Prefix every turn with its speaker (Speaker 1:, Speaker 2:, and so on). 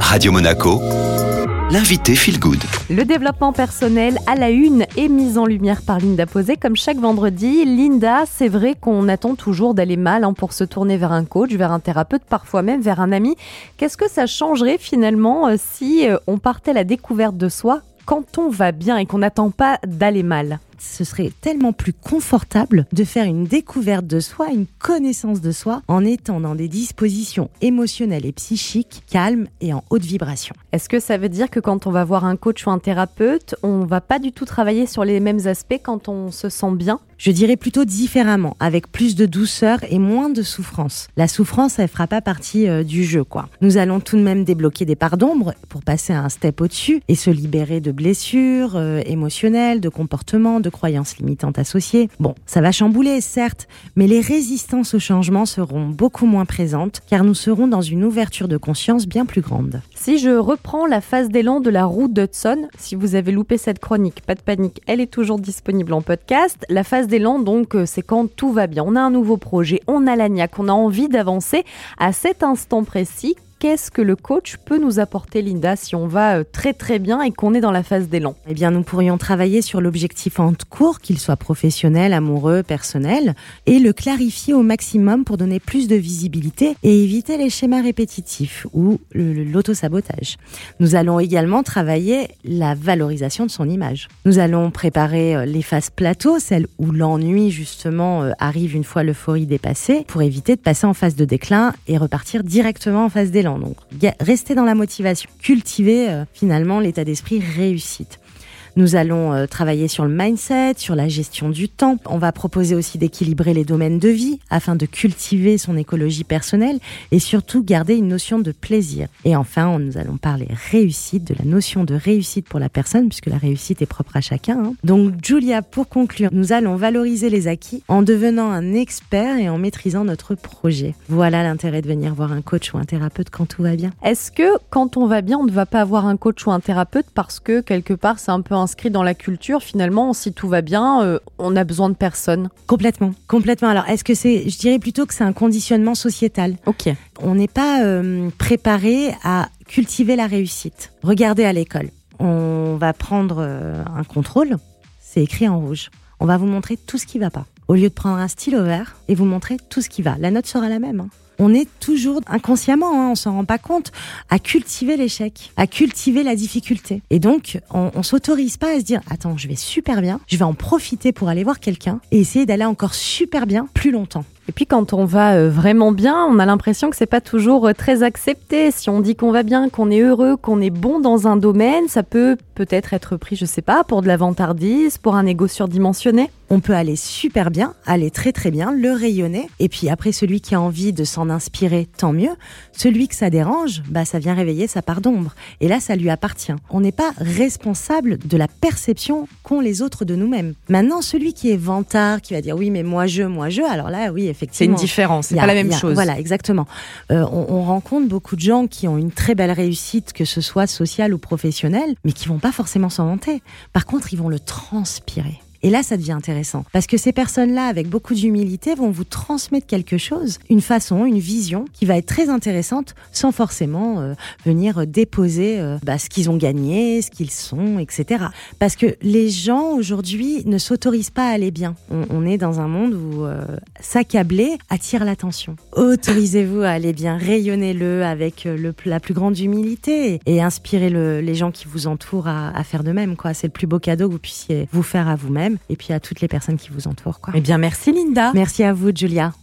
Speaker 1: Radio Monaco, l'invité Feel Good.
Speaker 2: Le développement personnel à la une est mis en lumière par Linda Posé comme chaque vendredi. Linda, c'est vrai qu'on attend toujours d'aller mal hein, pour se tourner vers un coach, vers un thérapeute, parfois même vers un ami. Qu'est-ce que ça changerait finalement euh, si euh, on partait à la découverte de soi quand on va bien et qu'on n'attend pas d'aller mal?
Speaker 3: Ce serait tellement plus confortable de faire une découverte de soi, une connaissance de soi, en étant dans des dispositions émotionnelles et psychiques calmes et en haute vibration.
Speaker 2: Est-ce que ça veut dire que quand on va voir un coach ou un thérapeute, on va pas du tout travailler sur les mêmes aspects quand on se sent bien?
Speaker 3: Je dirais plutôt différemment, avec plus de douceur et moins de souffrance. La souffrance, elle fera pas partie euh, du jeu, quoi. Nous allons tout de même débloquer des parts d'ombre pour passer à un step au-dessus et se libérer de blessures euh, émotionnelles, de comportements, de croyances limitantes associées. Bon, ça va chambouler, certes, mais les résistances au changement seront beaucoup moins présentes car nous serons dans une ouverture de conscience bien plus grande.
Speaker 2: Si je reprends la phase d'élan de la route d'Hudson, si vous avez loupé cette chronique, pas de panique, elle est toujours disponible en podcast. La phase d'élan, donc, euh, c'est quand tout va bien. On a un nouveau projet, on a la niaque, on a envie d'avancer à cet instant précis qu'est-ce que le coach peut nous apporter, Linda, si on va euh, très très bien et qu'on est dans la phase d'élan?
Speaker 3: Eh bien, nous pourrions travailler sur l'objectif en cours, qu'il soit professionnel, amoureux, personnel, et le clarifier au maximum pour donner plus de visibilité et éviter les schémas répétitifs ou l'autosabotage. Nous allons également travailler la valorisation de son image. Nous allons préparer euh, les phases plateaux, celles où l'ennui justement euh, arrive une fois l'euphorie dépassée, pour éviter de passer en phase de déclin et repartir directement en phase d'élan. Donc, rester dans la motivation, cultiver euh, finalement l'état d'esprit réussite. Nous allons euh, travailler sur le mindset, sur la gestion du temps. On va proposer aussi d'équilibrer les domaines de vie afin de cultiver son écologie personnelle et surtout garder une notion de plaisir. Et enfin, nous allons parler réussite, de la notion de réussite pour la personne, puisque la réussite est propre à chacun. Hein. Donc, Julia, pour conclure, nous allons valoriser les acquis en devenant un expert et en maîtrisant notre projet. Voilà l'intérêt de venir voir un coach ou un thérapeute quand tout va bien.
Speaker 2: Est-ce que quand on va bien, on ne va pas avoir un coach ou un thérapeute parce que quelque part c'est un peu inscrit dans la culture, finalement, si tout va bien, euh, on a besoin de personne.
Speaker 3: Complètement, complètement. Alors, est-ce que c'est, je dirais plutôt que c'est un conditionnement sociétal.
Speaker 2: Ok.
Speaker 3: On n'est pas euh, préparé à cultiver la réussite. Regardez à l'école. On va prendre euh, un contrôle, c'est écrit en rouge. On va vous montrer tout ce qui va pas. Au lieu de prendre un stylo vert et vous montrer tout ce qui va. La note sera la même. Hein on est toujours inconsciemment, hein, on s'en rend pas compte, à cultiver l'échec, à cultiver la difficulté. Et donc, on, on s'autorise pas à se dire, attends, je vais super bien, je vais en profiter pour aller voir quelqu'un et essayer d'aller encore super bien plus longtemps.
Speaker 2: Et puis quand on va euh, vraiment bien, on a l'impression que c'est pas toujours euh, très accepté. Si on dit qu'on va bien, qu'on est heureux, qu'on est bon dans un domaine, ça peut peut-être être pris, je sais pas, pour de la vantardise, pour un ego surdimensionné.
Speaker 3: On peut aller super bien, aller très très bien, le rayonner. Et puis après, celui qui a envie de s'en inspirer, tant mieux. Celui que ça dérange, bah ça vient réveiller sa part d'ombre. Et là, ça lui appartient. On n'est pas responsable de la perception qu'ont les autres de nous-mêmes. Maintenant, celui qui est vantard, qui va dire oui, mais moi je, moi je, alors là, oui,
Speaker 2: c'est une différence, c'est pas la même chose.
Speaker 3: Voilà, exactement. Euh, on, on, rencontre beaucoup de gens qui ont une très belle réussite, que ce soit sociale ou professionnelle, mais qui vont pas forcément s'en vanter. Par contre, ils vont le transpirer. Et là, ça devient intéressant. Parce que ces personnes-là, avec beaucoup d'humilité, vont vous transmettre quelque chose, une façon, une vision qui va être très intéressante sans forcément euh, venir déposer euh, bah, ce qu'ils ont gagné, ce qu'ils sont, etc. Parce que les gens aujourd'hui ne s'autorisent pas à aller bien. On, est dans un monde où euh, s'accabler attire l'attention. Autorisez-vous à aller bien, rayonnez-le avec la plus grande humilité et inspirez le, les gens qui vous entourent à, faire de même. C'est le plus beau cadeau que vous puissiez vous faire à vous-même et puis à toutes les personnes qui vous entourent. Quoi.
Speaker 2: Eh bien, merci Linda.
Speaker 3: Merci à vous, Julia.